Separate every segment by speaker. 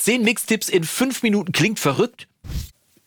Speaker 1: 10 Mixtipps in 5 Minuten klingt verrückt?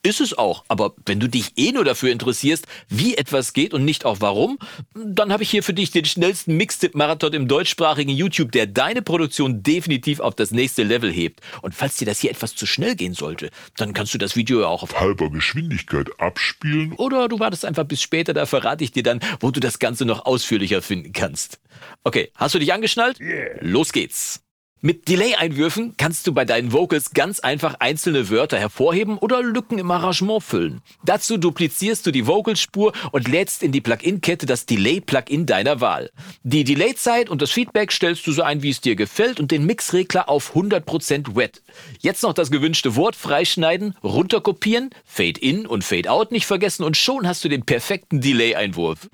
Speaker 1: Ist es auch, aber wenn du dich eh nur dafür interessierst, wie etwas geht und nicht auch warum, dann habe ich hier für dich den schnellsten Mixtip-Marathon im deutschsprachigen YouTube, der deine Produktion definitiv auf das nächste Level hebt. Und falls dir das hier etwas zu schnell gehen sollte, dann kannst du das Video ja auch auf
Speaker 2: halber Geschwindigkeit abspielen.
Speaker 1: Oder du wartest einfach bis später, da verrate ich dir dann, wo du das Ganze noch ausführlicher finden kannst. Okay, hast du dich angeschnallt? Yeah. Los geht's. Mit Delay-Einwürfen kannst du bei deinen Vocals ganz einfach einzelne Wörter hervorheben oder Lücken im Arrangement füllen. Dazu duplizierst du die Vocalspur und lädst in die Plugin-Kette das Delay-Plugin deiner Wahl. Die Delay-Zeit und das Feedback stellst du so ein, wie es dir gefällt und den Mixregler auf 100% wet. Jetzt noch das gewünschte Wort freischneiden, runterkopieren, Fade-In und Fade-Out nicht vergessen und schon hast du den perfekten Delay-Einwurf.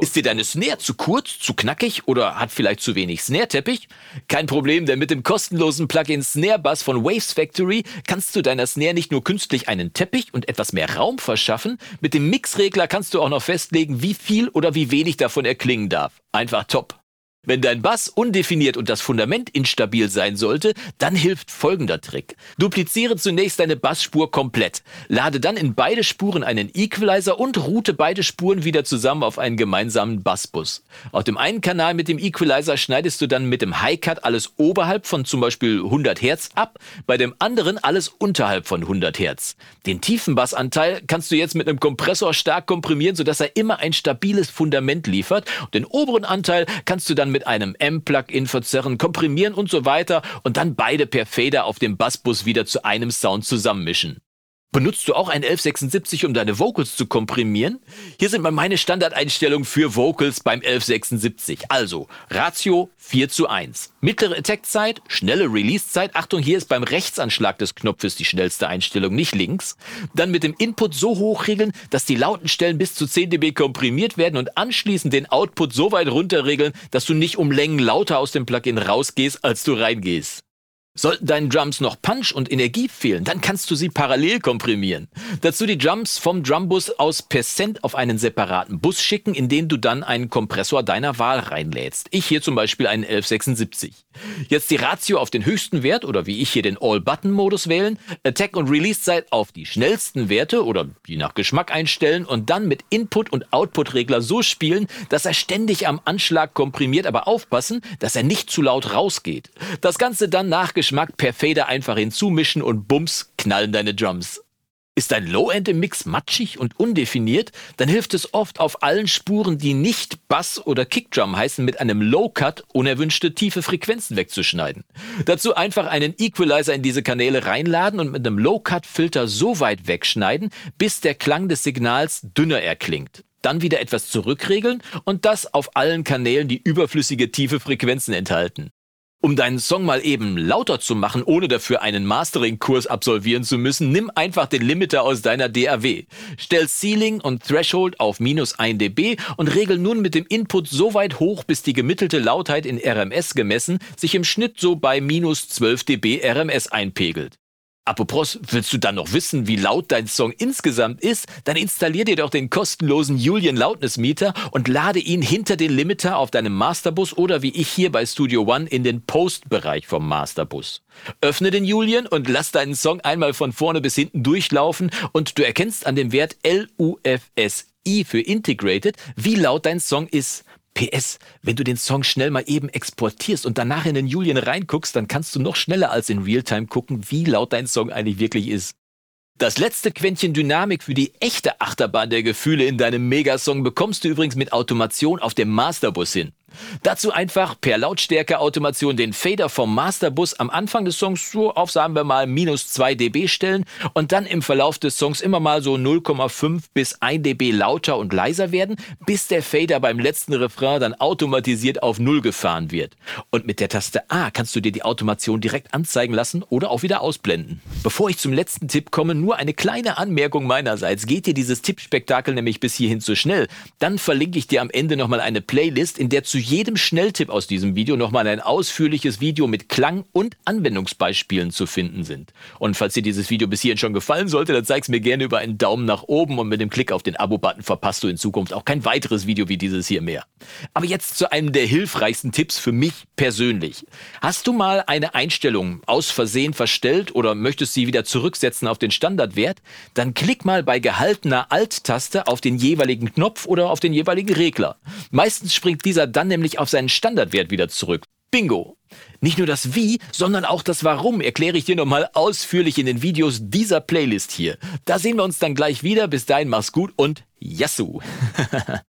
Speaker 1: Ist dir deine Snare zu kurz, zu knackig oder hat vielleicht zu wenig Snare-Teppich? Kein Problem, denn mit dem kostenlosen Plugin Snare Bass von Waves Factory kannst du deiner Snare nicht nur künstlich einen Teppich und etwas mehr Raum verschaffen, mit dem Mixregler kannst du auch noch festlegen, wie viel oder wie wenig davon erklingen darf. Einfach top. Wenn dein Bass undefiniert und das Fundament instabil sein sollte, dann hilft folgender Trick. Dupliziere zunächst deine Bassspur komplett. Lade dann in beide Spuren einen Equalizer und route beide Spuren wieder zusammen auf einen gemeinsamen Bassbus. Auf dem einen Kanal mit dem Equalizer schneidest du dann mit dem Highcut alles oberhalb von zum Beispiel 100 Hertz ab, bei dem anderen alles unterhalb von 100 Hertz. Den tiefen Bassanteil kannst du jetzt mit einem Kompressor stark komprimieren, sodass er immer ein stabiles Fundament liefert. Und den oberen Anteil kannst du dann mit einem M-Plugin verzerren, komprimieren und so weiter und dann beide per Fader auf dem Bassbus wieder zu einem Sound zusammenmischen. Benutzt du auch ein 1176, um deine Vocals zu komprimieren? Hier sind mal meine Standardeinstellungen für Vocals beim 1176. Also, Ratio 4 zu 1. Mittlere Attack-Zeit, schnelle Release-Zeit. Achtung, hier ist beim Rechtsanschlag des Knopfes die schnellste Einstellung, nicht links. Dann mit dem Input so hoch regeln, dass die lauten Stellen bis zu 10 dB komprimiert werden und anschließend den Output so weit runter regeln, dass du nicht um Längen lauter aus dem Plugin rausgehst, als du reingehst. Sollten deinen Drums noch Punch und Energie fehlen, dann kannst du sie parallel komprimieren. Dazu die Drums vom Drumbus aus per Cent auf einen separaten Bus schicken, in den du dann einen Kompressor deiner Wahl reinlädst. Ich hier zum Beispiel einen 1176. Jetzt die Ratio auf den höchsten Wert oder wie ich hier den All-Button-Modus wählen, Attack und Release-Zeit auf die schnellsten Werte oder je nach Geschmack einstellen und dann mit Input- und Output-Regler so spielen, dass er ständig am Anschlag komprimiert, aber aufpassen, dass er nicht zu laut rausgeht. Das Ganze dann nach Geschmack per Fader einfach hinzumischen und bums, knallen deine Drums. Ist dein Low-End im Mix matschig und undefiniert, dann hilft es oft auf allen Spuren, die nicht Bass oder Kickdrum heißen, mit einem Low-Cut unerwünschte tiefe Frequenzen wegzuschneiden. Dazu einfach einen Equalizer in diese Kanäle reinladen und mit einem Low-Cut-Filter so weit wegschneiden, bis der Klang des Signals dünner erklingt. Dann wieder etwas zurückregeln und das auf allen Kanälen, die überflüssige tiefe Frequenzen enthalten. Um deinen Song mal eben lauter zu machen, ohne dafür einen Mastering-Kurs absolvieren zu müssen, nimm einfach den Limiter aus deiner DAW. Stell Ceiling und Threshold auf minus 1 dB und regel nun mit dem Input so weit hoch, bis die gemittelte Lautheit in RMS gemessen sich im Schnitt so bei minus 12 dB RMS einpegelt. Apropos, willst du dann noch wissen, wie laut dein Song insgesamt ist? Dann installier dir doch den kostenlosen Julian Loudness Meter und lade ihn hinter den Limiter auf deinem Masterbus oder wie ich hier bei Studio One in den Post-Bereich vom Masterbus. Öffne den Julian und lass deinen Song einmal von vorne bis hinten durchlaufen und du erkennst an dem Wert LUFSI für Integrated, wie laut dein Song ist. PS, wenn du den Song schnell mal eben exportierst und danach in den Julian reinguckst, dann kannst du noch schneller als in Realtime gucken, wie laut dein Song eigentlich wirklich ist. Das letzte Quäntchen Dynamik für die echte Achterbahn der Gefühle in deinem Megasong bekommst du übrigens mit Automation auf dem Masterbus hin. Dazu einfach per Lautstärke-Automation den Fader vom Masterbus am Anfang des Songs so auf, sagen wir mal, minus 2 dB stellen und dann im Verlauf des Songs immer mal so 0,5 bis 1 dB lauter und leiser werden, bis der Fader beim letzten Refrain dann automatisiert auf 0 gefahren wird. Und mit der Taste A kannst du dir die Automation direkt anzeigen lassen oder auch wieder ausblenden. Bevor ich zum letzten Tipp komme, nur eine kleine Anmerkung meinerseits. Geht dir dieses Tippspektakel nämlich bis hierhin zu schnell, dann verlinke ich dir am Ende nochmal eine Playlist, in der zu jedem Schnelltipp aus diesem Video nochmal ein ausführliches Video mit Klang und Anwendungsbeispielen zu finden sind. Und falls dir dieses Video bis hierhin schon gefallen sollte, dann zeig's mir gerne über einen Daumen nach oben und mit dem Klick auf den Abo-Button verpasst du in Zukunft auch kein weiteres Video wie dieses hier mehr. Aber jetzt zu einem der hilfreichsten Tipps für mich persönlich. Hast du mal eine Einstellung aus Versehen verstellt oder möchtest sie wieder zurücksetzen auf den Standardwert? Dann klick mal bei gehaltener Alt-Taste auf den jeweiligen Knopf oder auf den jeweiligen Regler. Meistens springt dieser dann nämlich auf seinen Standardwert wieder zurück. Bingo! Nicht nur das Wie, sondern auch das Warum erkläre ich dir nochmal ausführlich in den Videos dieser Playlist hier. Da sehen wir uns dann gleich wieder. Bis dahin, mach's gut und Yassou!